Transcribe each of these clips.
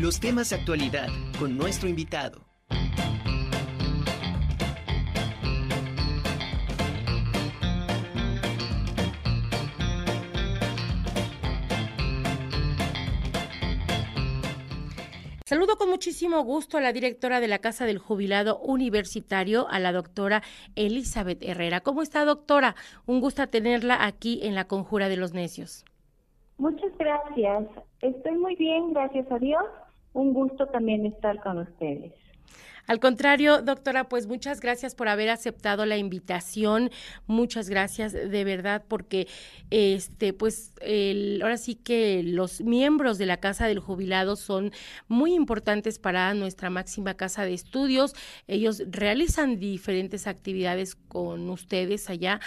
Los temas de actualidad con nuestro invitado. Saludo con muchísimo gusto a la directora de la Casa del Jubilado Universitario, a la doctora Elizabeth Herrera. ¿Cómo está, doctora? Un gusto tenerla aquí en la Conjura de los Necios. Muchas gracias. Estoy muy bien, gracias a Dios. Un gusto también estar con ustedes. Al contrario, doctora, pues muchas gracias por haber aceptado la invitación. Muchas gracias de verdad porque este pues el, ahora sí que los miembros de la Casa del Jubilado son muy importantes para nuestra máxima casa de estudios. Ellos realizan diferentes actividades con ustedes allá,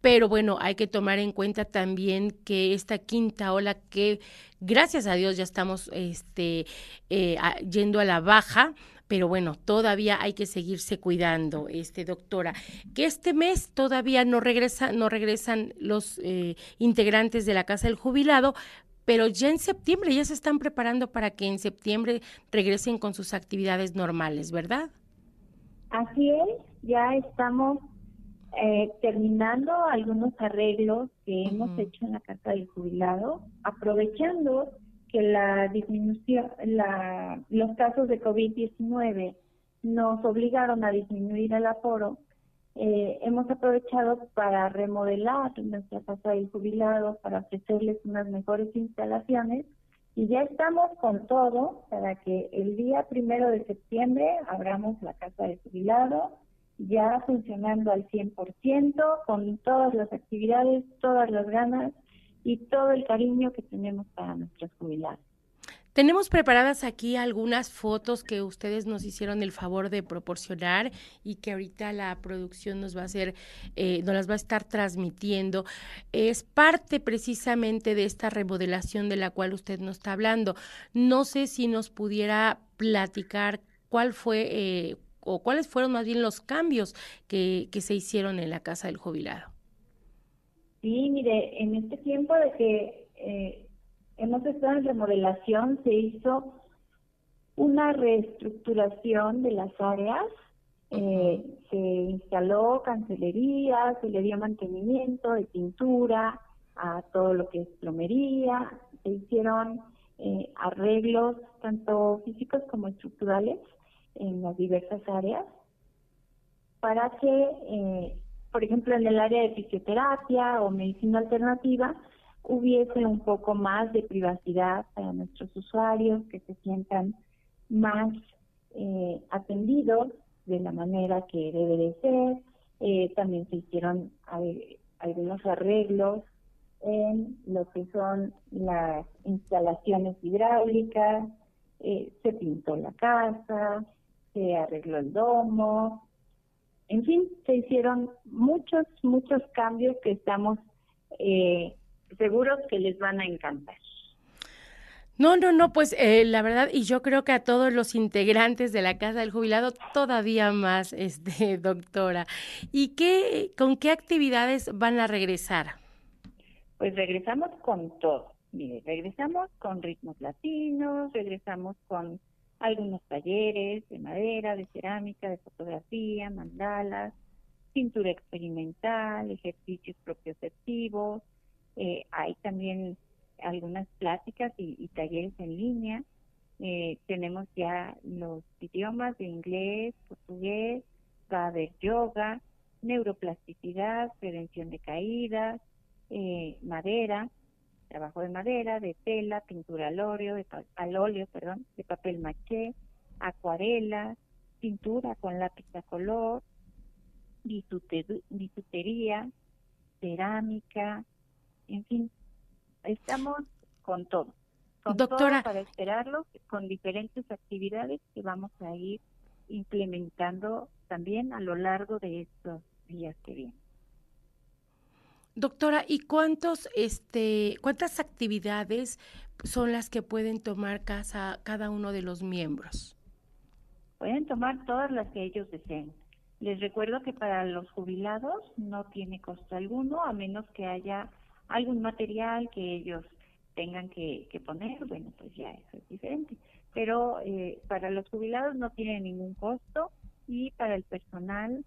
pero bueno, hay que tomar en cuenta también que esta quinta ola que gracias a Dios ya estamos este, eh, yendo a la baja, pero bueno, todavía hay que seguirse cuidando, este doctora. Que este mes todavía no regresa, no regresan los eh, integrantes de la Casa del Jubilado, pero ya en septiembre ya se están preparando para que en septiembre regresen con sus actividades normales, ¿verdad? Así es, ya estamos eh, terminando algunos arreglos que hemos hecho en la Casa del Jubilado, aprovechando que la disminución, la, los casos de COVID-19 nos obligaron a disminuir el aforo, eh, hemos aprovechado para remodelar nuestra casa del jubilado, para ofrecerles unas mejores instalaciones y ya estamos con todo para que el día primero de septiembre abramos la casa del jubilado ya funcionando al 100%, con todas las actividades, todas las ganas y todo el cariño que tenemos para nuestros jubilados. Tenemos preparadas aquí algunas fotos que ustedes nos hicieron el favor de proporcionar y que ahorita la producción nos va a hacer, eh, nos las va a estar transmitiendo. Es parte precisamente de esta remodelación de la cual usted nos está hablando. No sé si nos pudiera platicar cuál fue, eh, o cuáles fueron más bien los cambios que, que se hicieron en la casa del jubilado. Sí, mire, en este tiempo de que eh, hemos estado en remodelación, se hizo una reestructuración de las áreas, eh, se instaló cancelería, se le dio mantenimiento de pintura a todo lo que es plomería, se hicieron eh, arreglos tanto físicos como estructurales en las diversas áreas para que por ejemplo, en el área de fisioterapia o medicina alternativa, hubiese un poco más de privacidad para nuestros usuarios, que se sientan más eh, atendidos de la manera que debe de ser. Eh, también se hicieron algunos arreglos en lo que son las instalaciones hidráulicas, eh, se pintó la casa, se arregló el domo, en fin, se hicieron muchos, muchos cambios que estamos eh, seguros que les van a encantar. No, no, no, pues eh, la verdad, y yo creo que a todos los integrantes de la Casa del Jubilado todavía más, este, doctora. ¿Y qué, con qué actividades van a regresar? Pues regresamos con todo. Mire, regresamos con ritmos latinos, regresamos con algunos talleres de madera, de cerámica, de fotografía, mandalas, pintura experimental, ejercicios propioceptivos. Eh, hay también algunas pláticas y, talleres en línea. Eh, tenemos ya los idiomas de inglés, portugués, va a yoga, neuroplasticidad, prevención de caídas, eh, madera, trabajo de madera, de tela, pintura al óleo, de, al óleo, perdón, de papel maché, acuarela, pintura con lápiz a color, bisutería, cerámica, en fin, estamos con todo. Con Doctora. Todo para esperarlo, con diferentes actividades que vamos a ir implementando también a lo largo de estos días que vienen. Doctora, ¿y cuántos, este, cuántas actividades son las que pueden tomar casa, cada uno de los miembros? Pueden tomar todas las que ellos deseen. Les recuerdo que para los jubilados no tiene costo alguno, a menos que haya algún material que ellos tengan que, que poner, bueno, pues ya eso es diferente. pero eh, para los jubilados no tiene ningún costo y para el personal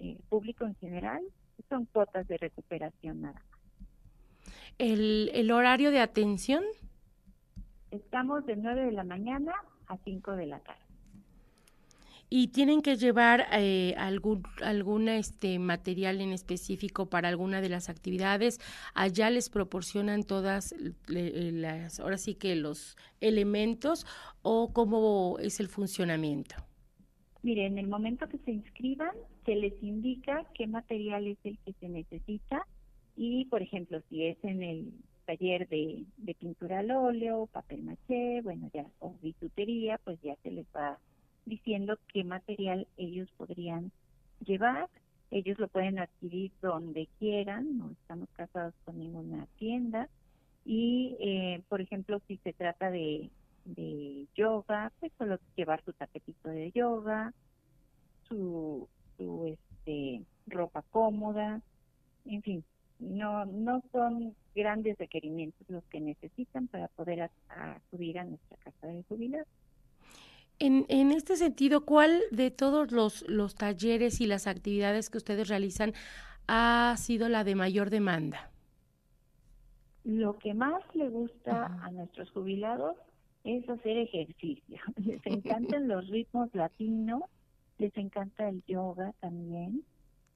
eh, público en general son cuotas de recuperación nada más. ¿El, el horario de atención? Estamos de 9 de la mañana a 5 de la tarde y tienen que llevar eh, algún alguna este material en específico para alguna de las actividades allá les proporcionan todas las ahora sí que los elementos o cómo es el funcionamiento Mire, en el momento que se inscriban, se les indica qué material es el que se necesita y, por ejemplo, si es en el taller de, pintura al óleo, papel maché, bueno, ya, o bisutería, pues ya se les va diciendo qué material ellos podrían llevar. Ellos lo pueden adquirir donde quieran, no estamos casados con ninguna tienda. Y, eh, por ejemplo, si se trata de, de yoga, pues solo llevar su tapetito de yoga, su, su este, ropa cómoda, en fin, no, no son grandes requerimientos los que necesitan para poder acudir a nuestra casa de jubilados. En, en este sentido, ¿cuál de todos los, los talleres y las actividades que ustedes realizan ha sido la de mayor demanda? Lo que más le gusta a nuestros jubilados es hacer ejercicio. Les encantan los ritmos latinos, les encanta el yoga también,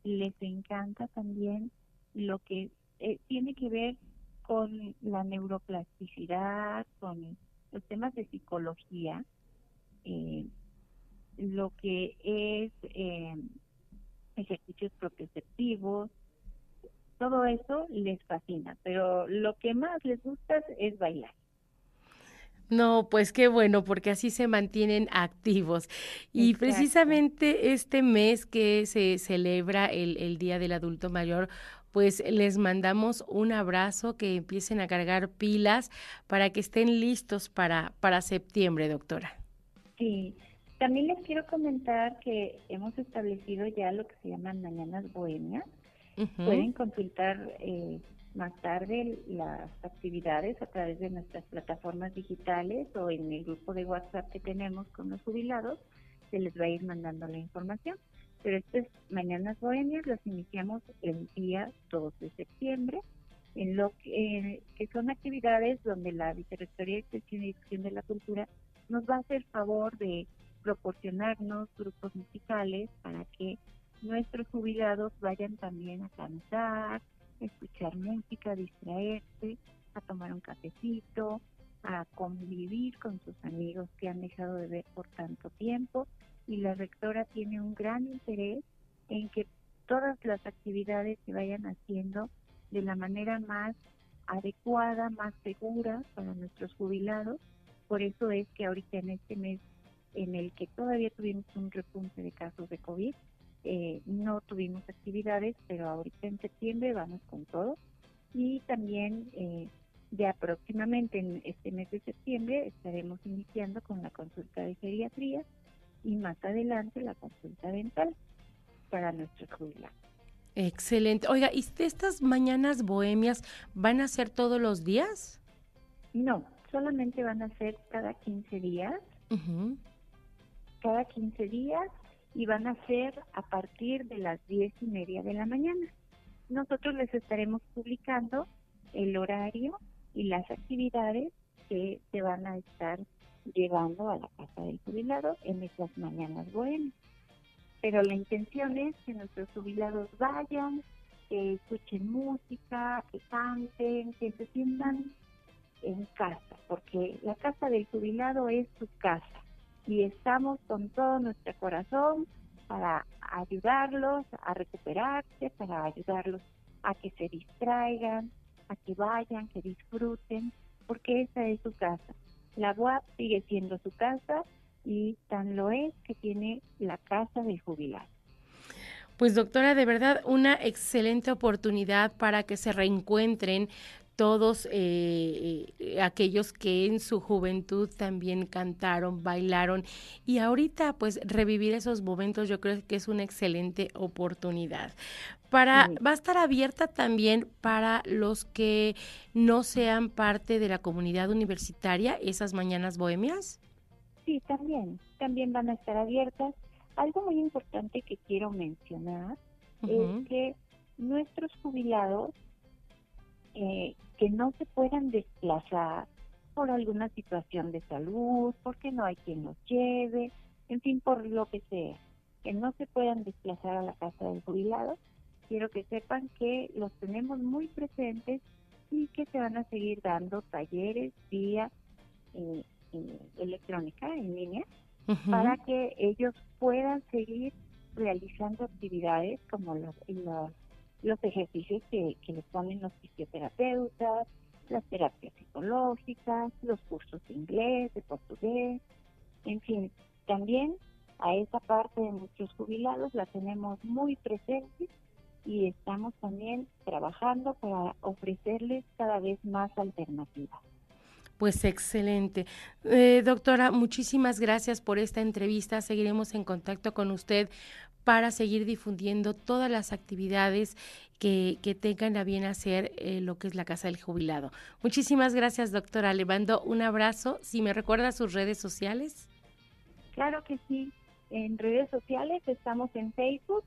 les encanta también lo que eh, tiene que ver con la neuroplasticidad, con los temas de psicología eh, lo que es eh, ejercicios propioceptivos, todo eso les fascina, pero lo que más les gusta es bailar. No, pues qué bueno, porque así se mantienen activos. Y precisamente este mes que se celebra el, el, Día del Adulto Mayor, pues les mandamos un abrazo, que empiecen a cargar pilas para que estén listos para, para septiembre, doctora. Sí, también les quiero comentar que hemos establecido ya lo que se llaman mañanas bohemias. Pueden consultar eh, más tarde las actividades a través de nuestras plataformas digitales o en el grupo de WhatsApp que tenemos con los jubilados. Se les va a ir mandando la información. Pero estas mañanas bohemias las iniciamos el día 2 de septiembre en lo que, son actividades donde la Vicerrectoría de Extensión y Difusión de la Cultura nos va a hacer favor de proporcionarnos grupos musicales para que nuestros jubilados vayan también a cantar, escuchar música, distraerse, a tomar un cafecito, a convivir con sus amigos que han dejado de ver por tanto tiempo. Y la rectora tiene un gran interés en que todas las actividades se vayan haciendo de la manera más adecuada, más segura para nuestros jubilados por eso es que ahorita en este mes en el que todavía tuvimos un repunte de casos de COVID, eh, no tuvimos actividades, pero ahorita en septiembre vamos con todo. Y también eh, ya próximamente en este mes de septiembre estaremos iniciando con la consulta de geriatría y más adelante la consulta dental para nuestros jubilados. Excelente. Oiga, ¿y estas mañanas bohemias van a ser todos los días? No, solamente van a ser cada 15 días. Cada 15 días y van a ser a partir de las 10 y media de la mañana. Nosotros les estaremos publicando el horario y las actividades que se van a estar llevando a la casa del jubilado en esas mañanas buenas. Pero la intención es que nuestros jubilados vayan, que escuchen música, que canten, que se sientan en casa, porque la casa del jubilado es su casa y estamos con todo nuestro corazón para ayudarlos a recuperarse, para ayudarlos a que se distraigan, a que vayan, que disfruten, porque esa es su casa. La UAP sigue siendo su casa y tan lo es que tiene la casa del jubilado. Pues doctora, de verdad una excelente oportunidad para que se reencuentren todos eh, eh, aquellos que en su juventud también cantaron, bailaron y ahorita pues revivir esos momentos yo creo que es una excelente oportunidad. Para, va a estar abierta también para los que no sean parte de la comunidad universitaria, esas mañanas bohemias. Sí, también, también van a estar abiertas. Algo muy importante que quiero mencionar es que nuestros jubilados eh, que no se puedan desplazar por alguna situación de salud, porque no hay quien los lleve, en fin, por lo que sea, que no se puedan desplazar a la casa del jubilado, quiero que sepan que los tenemos muy presentes y que se van a seguir dando talleres vía eh, eh, electrónica, en línea, para que ellos puedan seguir realizando actividades como los, los, los ejercicios que, que les ponen los fisioterapeutas, las terapias psicológicas, los cursos de inglés, de portugués, en fin, también a esa parte de nuestros jubilados la tenemos muy presente y estamos también trabajando para ofrecerles cada vez más alternativas. Pues excelente. Eh, doctora, muchísimas gracias por esta entrevista. Seguiremos en contacto con usted para seguir difundiendo todas las actividades que, tengan a bien hacer eh, lo que es la Casa del Jubilado. Muchísimas gracias, doctora. Le mando un abrazo. Si me recuerda sus redes sociales. Claro que sí. En redes sociales estamos en Facebook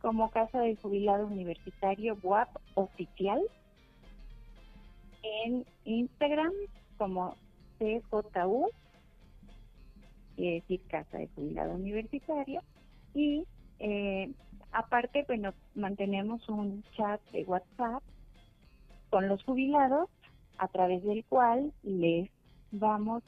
como Casa del Jubilado Universitario WAP Oficial. En Instagram como CJU, es decir, Casa de Jubilado Universitario. Y eh, aparte, bueno, mantenemos un chat de WhatsApp con los jubilados a través del cual les vamos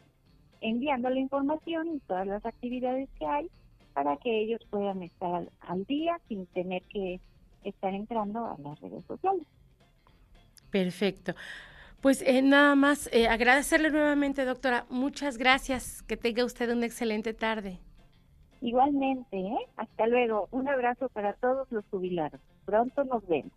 enviando la información y todas las actividades que hay para que ellos puedan estar al, día sin tener que estar entrando a las redes sociales. Perfecto. Pues eh, nada más eh, agradecerle nuevamente, doctora. Muchas gracias. Que tenga usted una excelente tarde. Igualmente, ¿eh? hasta luego. Un abrazo para todos los jubilados. Pronto nos vemos.